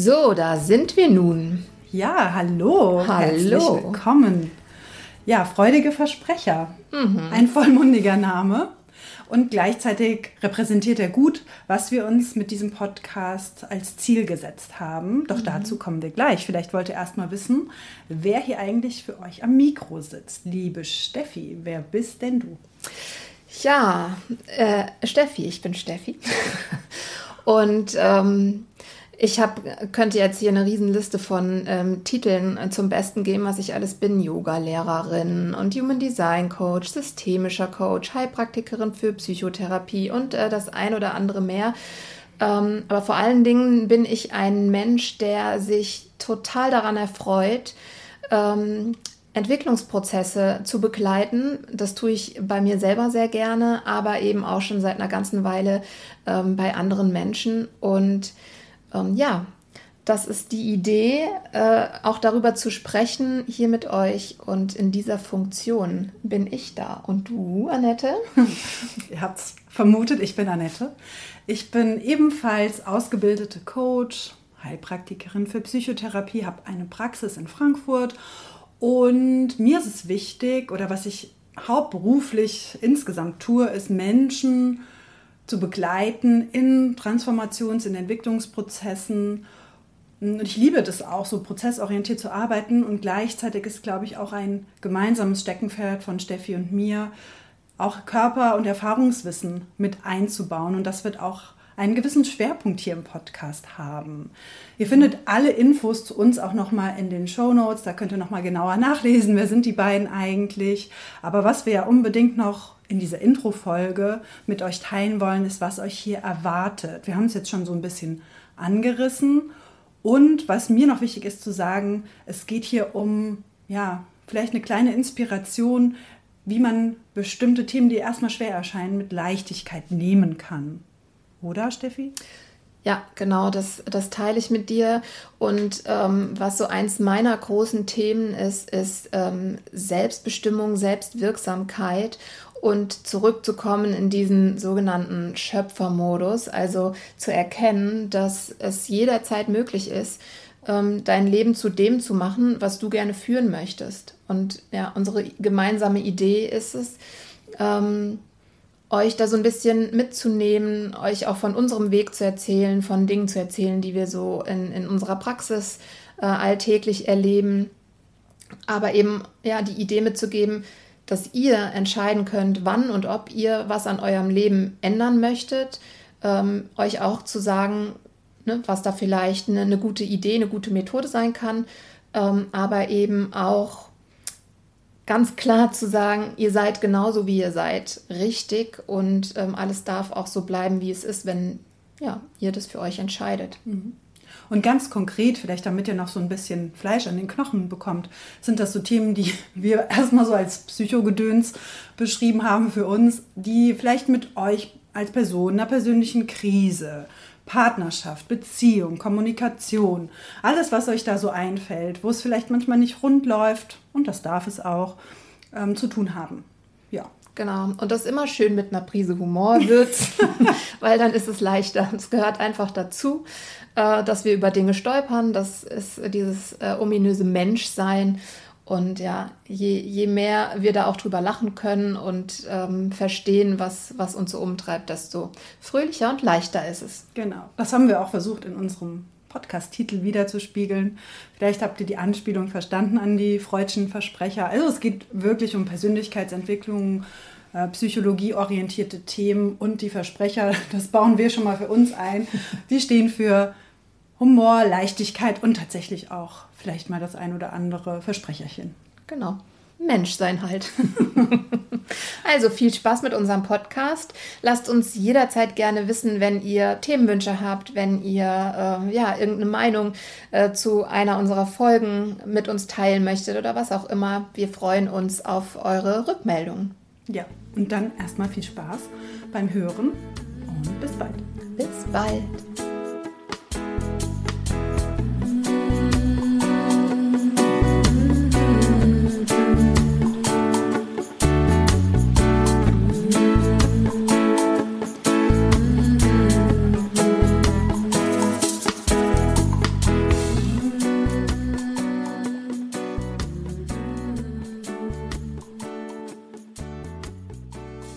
So, da sind wir nun. Ja, hallo. Hallo. Herzlich willkommen. Ja, freudige Versprecher. Mhm. Ein vollmundiger Name. Und gleichzeitig repräsentiert er gut, was wir uns mit diesem Podcast als Ziel gesetzt haben. Doch mhm. dazu kommen wir gleich. Vielleicht wollt ihr erst mal wissen, wer hier eigentlich für euch am Mikro sitzt. Liebe Steffi, wer bist denn du? Ja, äh, Steffi, ich bin Steffi. Und ähm, ich hab, könnte jetzt hier eine Riesenliste von ähm, Titeln äh, zum Besten geben, was ich alles bin. Yoga-Lehrerin und Human Design Coach, systemischer Coach, Heilpraktikerin für Psychotherapie und äh, das ein oder andere mehr. Ähm, aber vor allen Dingen bin ich ein Mensch, der sich total daran erfreut, ähm, Entwicklungsprozesse zu begleiten. Das tue ich bei mir selber sehr gerne, aber eben auch schon seit einer ganzen Weile ähm, bei anderen Menschen. Und ähm, ja, das ist die Idee, äh, auch darüber zu sprechen hier mit euch. Und in dieser Funktion bin ich da. Und du, Annette? Ihr habt es vermutet, ich bin Annette. Ich bin ebenfalls ausgebildete Coach, Heilpraktikerin für Psychotherapie, habe eine Praxis in Frankfurt. Und mir ist es wichtig, oder was ich hauptberuflich insgesamt tue, ist Menschen zu begleiten in Transformations-, in Entwicklungsprozessen. Und ich liebe das auch, so prozessorientiert zu arbeiten. Und gleichzeitig ist, glaube ich, auch ein gemeinsames Steckenpferd von Steffi und mir, auch Körper- und Erfahrungswissen mit einzubauen. Und das wird auch einen gewissen Schwerpunkt hier im Podcast haben. Ihr findet alle Infos zu uns auch nochmal in den Show Notes. Da könnt ihr nochmal genauer nachlesen, wer sind die beiden eigentlich. Aber was wir ja unbedingt noch in dieser Intro-Folge mit euch teilen wollen, ist, was euch hier erwartet. Wir haben es jetzt schon so ein bisschen angerissen. Und was mir noch wichtig ist zu sagen, es geht hier um, ja, vielleicht eine kleine Inspiration, wie man bestimmte Themen, die erstmal schwer erscheinen, mit Leichtigkeit nehmen kann. Oder, Steffi? Ja, genau, das, das teile ich mit dir. Und ähm, was so eins meiner großen Themen ist, ist ähm, Selbstbestimmung, Selbstwirksamkeit und zurückzukommen in diesen sogenannten Schöpfermodus, also zu erkennen, dass es jederzeit möglich ist, ähm, dein Leben zu dem zu machen, was du gerne führen möchtest. Und ja, unsere gemeinsame Idee ist es, ähm, euch da so ein bisschen mitzunehmen, euch auch von unserem Weg zu erzählen, von Dingen zu erzählen, die wir so in, in unserer Praxis äh, alltäglich erleben. Aber eben ja die Idee mitzugeben, dass ihr entscheiden könnt, wann und ob ihr was an eurem Leben ändern möchtet. Ähm, euch auch zu sagen, ne, was da vielleicht eine, eine, gute Idee, eine gute Methode sein kann, ähm, aber eben auch ganz klar zu sagen, ihr seid genauso wie ihr seid, richtig und ähm, alles darf auch so bleiben, wie es ist, wenn ja, ihr das für euch entscheidet. Mhm. Und ganz konkret, vielleicht damit ihr noch so ein bisschen Fleisch an den Knochen bekommt, sind das so Themen, die wir erstmal so als Psychogedöns beschrieben haben für uns, die vielleicht mit euch als Person einer persönlichen Krise, Partnerschaft, Beziehung, Kommunikation, alles, was euch da so einfällt, wo es vielleicht manchmal nicht rund läuft, und das darf es auch, ähm, zu tun haben. Ja. Genau. Und das immer schön mit einer Prise Humor wird, weil dann ist es leichter. Es gehört einfach dazu äh, dass wir über Dinge stolpern. Das ist dieses äh, ominöse Menschsein. Und ja, je, je mehr wir da auch drüber lachen können und ähm, verstehen, was, was uns so umtreibt, desto fröhlicher und leichter ist es. Genau. Das haben wir auch versucht in unserem Podcast-Titel wiederzuspiegeln. Vielleicht habt ihr die Anspielung verstanden an die freudschen Versprecher. Also es geht wirklich um Persönlichkeitsentwicklung, äh, psychologieorientierte Themen und die Versprecher, das bauen wir schon mal für uns ein. Die stehen für Humor, Leichtigkeit und tatsächlich auch vielleicht mal das ein oder andere Versprecherchen. Genau. Mensch sein halt. also viel Spaß mit unserem Podcast. Lasst uns jederzeit gerne wissen, wenn ihr Themenwünsche habt, wenn ihr äh, ja irgendeine Meinung äh, zu einer unserer Folgen mit uns teilen möchtet oder was auch immer. Wir freuen uns auf eure Rückmeldung. Ja, und dann erstmal viel Spaß beim Hören und bis bald. Bis bald.